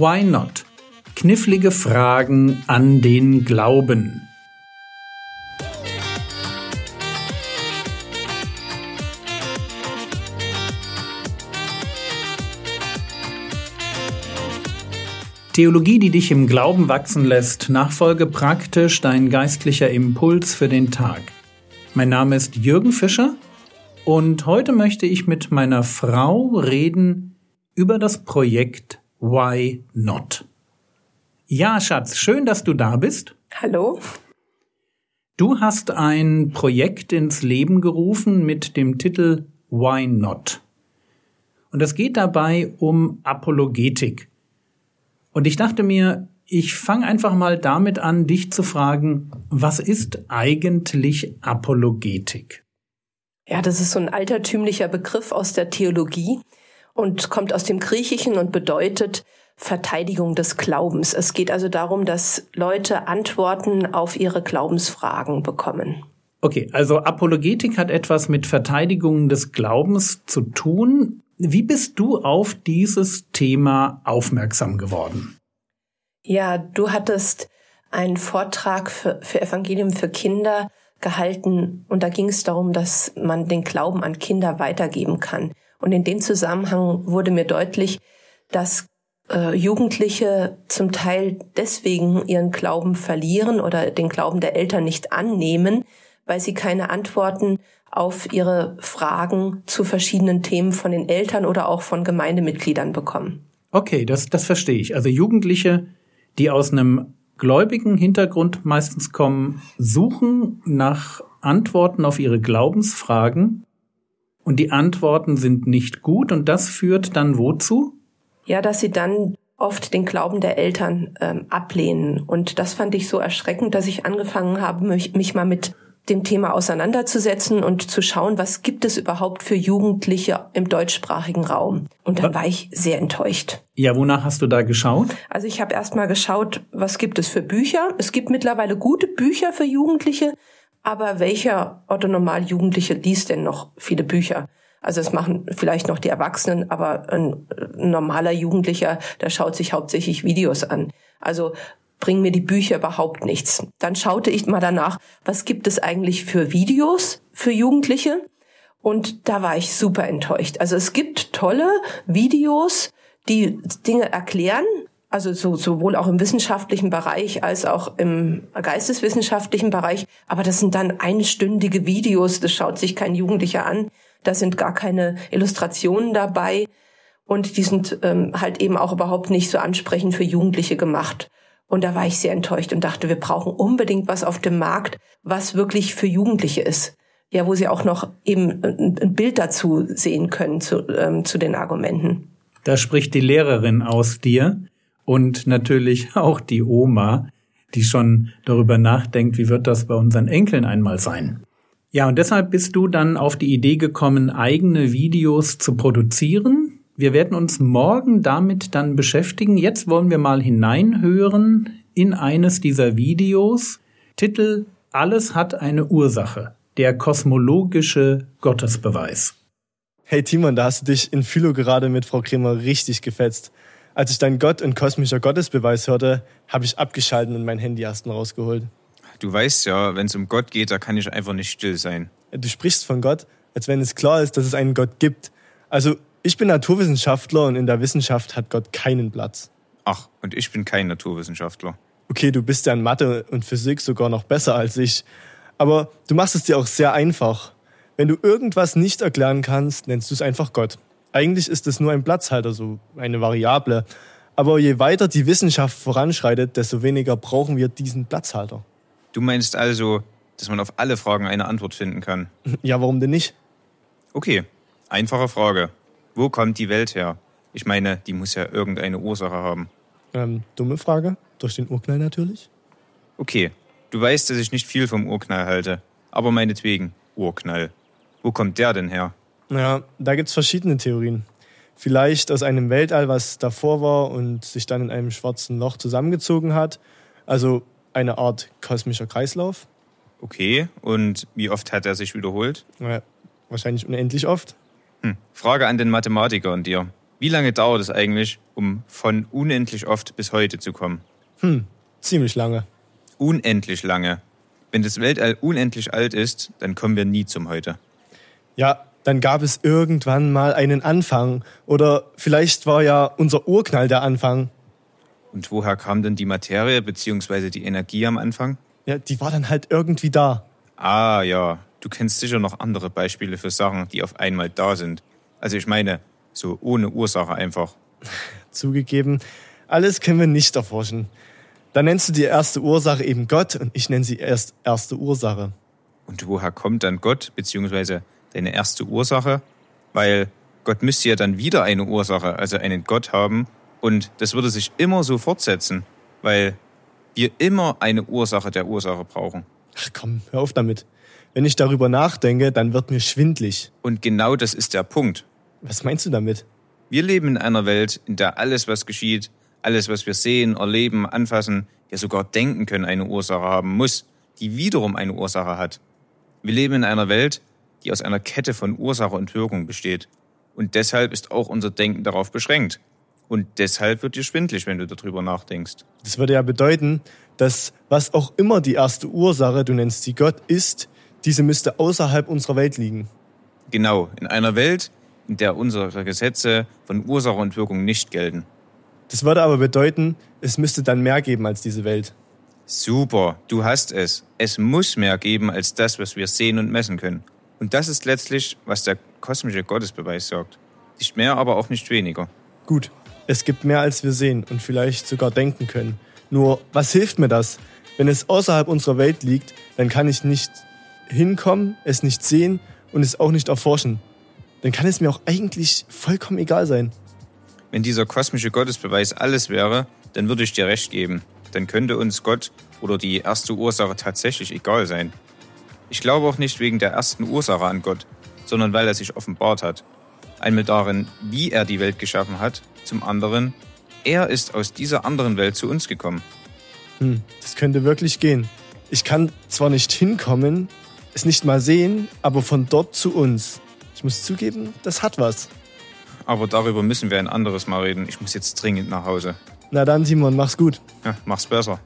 Why Not? Knifflige Fragen an den Glauben. Theologie, die dich im Glauben wachsen lässt, Nachfolge praktisch, dein geistlicher Impuls für den Tag. Mein Name ist Jürgen Fischer und heute möchte ich mit meiner Frau reden über das Projekt Why Not. Ja, Schatz, schön, dass du da bist. Hallo. Du hast ein Projekt ins Leben gerufen mit dem Titel Why Not? Und es geht dabei um Apologetik. Und ich dachte mir, ich fange einfach mal damit an, dich zu fragen, was ist eigentlich Apologetik? Ja, das ist so ein altertümlicher Begriff aus der Theologie und kommt aus dem Griechischen und bedeutet Verteidigung des Glaubens. Es geht also darum, dass Leute Antworten auf ihre Glaubensfragen bekommen. Okay, also Apologetik hat etwas mit Verteidigung des Glaubens zu tun. Wie bist du auf dieses Thema aufmerksam geworden? Ja, du hattest einen Vortrag für, für Evangelium für Kinder gehalten und da ging es darum, dass man den Glauben an Kinder weitergeben kann. Und in dem Zusammenhang wurde mir deutlich, dass äh, Jugendliche zum Teil deswegen ihren Glauben verlieren oder den Glauben der Eltern nicht annehmen, weil sie keine Antworten auf ihre Fragen zu verschiedenen Themen von den Eltern oder auch von Gemeindemitgliedern bekommen. Okay, das, das verstehe ich. Also Jugendliche, die aus einem gläubigen Hintergrund meistens kommen, suchen nach Antworten auf ihre Glaubensfragen und die Antworten sind nicht gut und das führt dann wozu? Ja, dass sie dann oft den Glauben der Eltern ähm, ablehnen. Und das fand ich so erschreckend, dass ich angefangen habe, mich, mich mal mit dem Thema auseinanderzusetzen und zu schauen, was gibt es überhaupt für Jugendliche im deutschsprachigen Raum. Und da war ich sehr enttäuscht. Ja, wonach hast du da geschaut? Also ich habe erst mal geschaut, was gibt es für Bücher. Es gibt mittlerweile gute Bücher für Jugendliche, aber welcher Otto Normal Jugendliche liest denn noch viele Bücher? Also es machen vielleicht noch die Erwachsenen, aber ein normaler Jugendlicher, der schaut sich hauptsächlich Videos an. Also bringen mir die Bücher überhaupt nichts. Dann schaute ich mal danach, was gibt es eigentlich für Videos für Jugendliche? Und da war ich super enttäuscht. Also es gibt tolle Videos, die Dinge erklären, also so, sowohl auch im wissenschaftlichen Bereich als auch im geisteswissenschaftlichen Bereich. Aber das sind dann einstündige Videos, das schaut sich kein Jugendlicher an. Da sind gar keine Illustrationen dabei. Und die sind ähm, halt eben auch überhaupt nicht so ansprechend für Jugendliche gemacht. Und da war ich sehr enttäuscht und dachte, wir brauchen unbedingt was auf dem Markt, was wirklich für Jugendliche ist. Ja, wo sie auch noch eben ein Bild dazu sehen können zu, ähm, zu den Argumenten. Da spricht die Lehrerin aus dir und natürlich auch die Oma, die schon darüber nachdenkt, wie wird das bei unseren Enkeln einmal sein. Ja, und deshalb bist du dann auf die Idee gekommen, eigene Videos zu produzieren wir werden uns morgen damit dann beschäftigen. Jetzt wollen wir mal hineinhören in eines dieser Videos. Titel Alles hat eine Ursache. Der kosmologische Gottesbeweis. Hey Timon, da hast du dich in Philo gerade mit Frau Kremer richtig gefetzt. Als ich dein Gott und kosmischer Gottesbeweis hörte, habe ich abgeschalten und mein Handy erst mal rausgeholt. Du weißt ja, wenn es um Gott geht, da kann ich einfach nicht still sein. Du sprichst von Gott, als wenn es klar ist, dass es einen Gott gibt. Also ich bin Naturwissenschaftler und in der Wissenschaft hat Gott keinen Platz. Ach, und ich bin kein Naturwissenschaftler. Okay, du bist ja in Mathe und Physik sogar noch besser als ich. Aber du machst es dir auch sehr einfach. Wenn du irgendwas nicht erklären kannst, nennst du es einfach Gott. Eigentlich ist es nur ein Platzhalter, so eine Variable. Aber je weiter die Wissenschaft voranschreitet, desto weniger brauchen wir diesen Platzhalter. Du meinst also, dass man auf alle Fragen eine Antwort finden kann? Ja, warum denn nicht? Okay, einfache Frage. Wo kommt die Welt her? Ich meine, die muss ja irgendeine Ursache haben. Ähm, dumme Frage. Durch den Urknall natürlich. Okay, du weißt, dass ich nicht viel vom Urknall halte. Aber meinetwegen, Urknall. Wo kommt der denn her? Ja, da gibt's verschiedene Theorien. Vielleicht aus einem Weltall, was davor war und sich dann in einem schwarzen Loch zusammengezogen hat. Also eine Art kosmischer Kreislauf. Okay, und wie oft hat er sich wiederholt? Ja, wahrscheinlich unendlich oft. Hm. Frage an den Mathematiker und dir. Wie lange dauert es eigentlich, um von unendlich oft bis heute zu kommen? Hm, ziemlich lange. Unendlich lange. Wenn das Weltall unendlich alt ist, dann kommen wir nie zum Heute. Ja, dann gab es irgendwann mal einen Anfang. Oder vielleicht war ja unser Urknall der Anfang. Und woher kam denn die Materie bzw. die Energie am Anfang? Ja, die war dann halt irgendwie da. Ah ja, du kennst sicher noch andere Beispiele für Sachen, die auf einmal da sind. Also ich meine, so ohne Ursache einfach. Zugegeben, alles können wir nicht erforschen. Dann nennst du die erste Ursache eben Gott und ich nenne sie erst erste Ursache. Und woher kommt dann Gott bzw. deine erste Ursache? Weil Gott müsste ja dann wieder eine Ursache, also einen Gott haben. Und das würde sich immer so fortsetzen, weil wir immer eine Ursache der Ursache brauchen. Ach komm, hör auf damit. Wenn ich darüber nachdenke, dann wird mir schwindlig. Und genau das ist der Punkt. Was meinst du damit? Wir leben in einer Welt, in der alles, was geschieht, alles, was wir sehen, erleben, anfassen, ja sogar denken können, eine Ursache haben muss, die wiederum eine Ursache hat. Wir leben in einer Welt, die aus einer Kette von Ursache und Wirkung besteht. Und deshalb ist auch unser Denken darauf beschränkt. Und deshalb wird dir schwindlig, wenn du darüber nachdenkst. Das würde ja bedeuten, dass was auch immer die erste Ursache, du nennst sie Gott, ist, diese müsste außerhalb unserer Welt liegen. Genau, in einer Welt, in der unsere Gesetze von Ursache und Wirkung nicht gelten. Das würde aber bedeuten, es müsste dann mehr geben als diese Welt. Super, du hast es. Es muss mehr geben als das, was wir sehen und messen können. Und das ist letztlich, was der kosmische Gottesbeweis sagt. Nicht mehr, aber auch nicht weniger. Gut, es gibt mehr als wir sehen und vielleicht sogar denken können. Nur, was hilft mir das? Wenn es außerhalb unserer Welt liegt, dann kann ich nicht hinkommen, es nicht sehen und es auch nicht erforschen. Dann kann es mir auch eigentlich vollkommen egal sein. Wenn dieser kosmische Gottesbeweis alles wäre, dann würde ich dir recht geben. Dann könnte uns Gott oder die erste Ursache tatsächlich egal sein. Ich glaube auch nicht wegen der ersten Ursache an Gott, sondern weil er sich offenbart hat. Einmal darin, wie er die Welt geschaffen hat, zum anderen, er ist aus dieser anderen Welt zu uns gekommen. Hm, das könnte wirklich gehen. Ich kann zwar nicht hinkommen, es nicht mal sehen, aber von dort zu uns. Ich muss zugeben, das hat was. Aber darüber müssen wir ein anderes Mal reden. Ich muss jetzt dringend nach Hause. Na dann, Simon, mach's gut. Ja, mach's besser.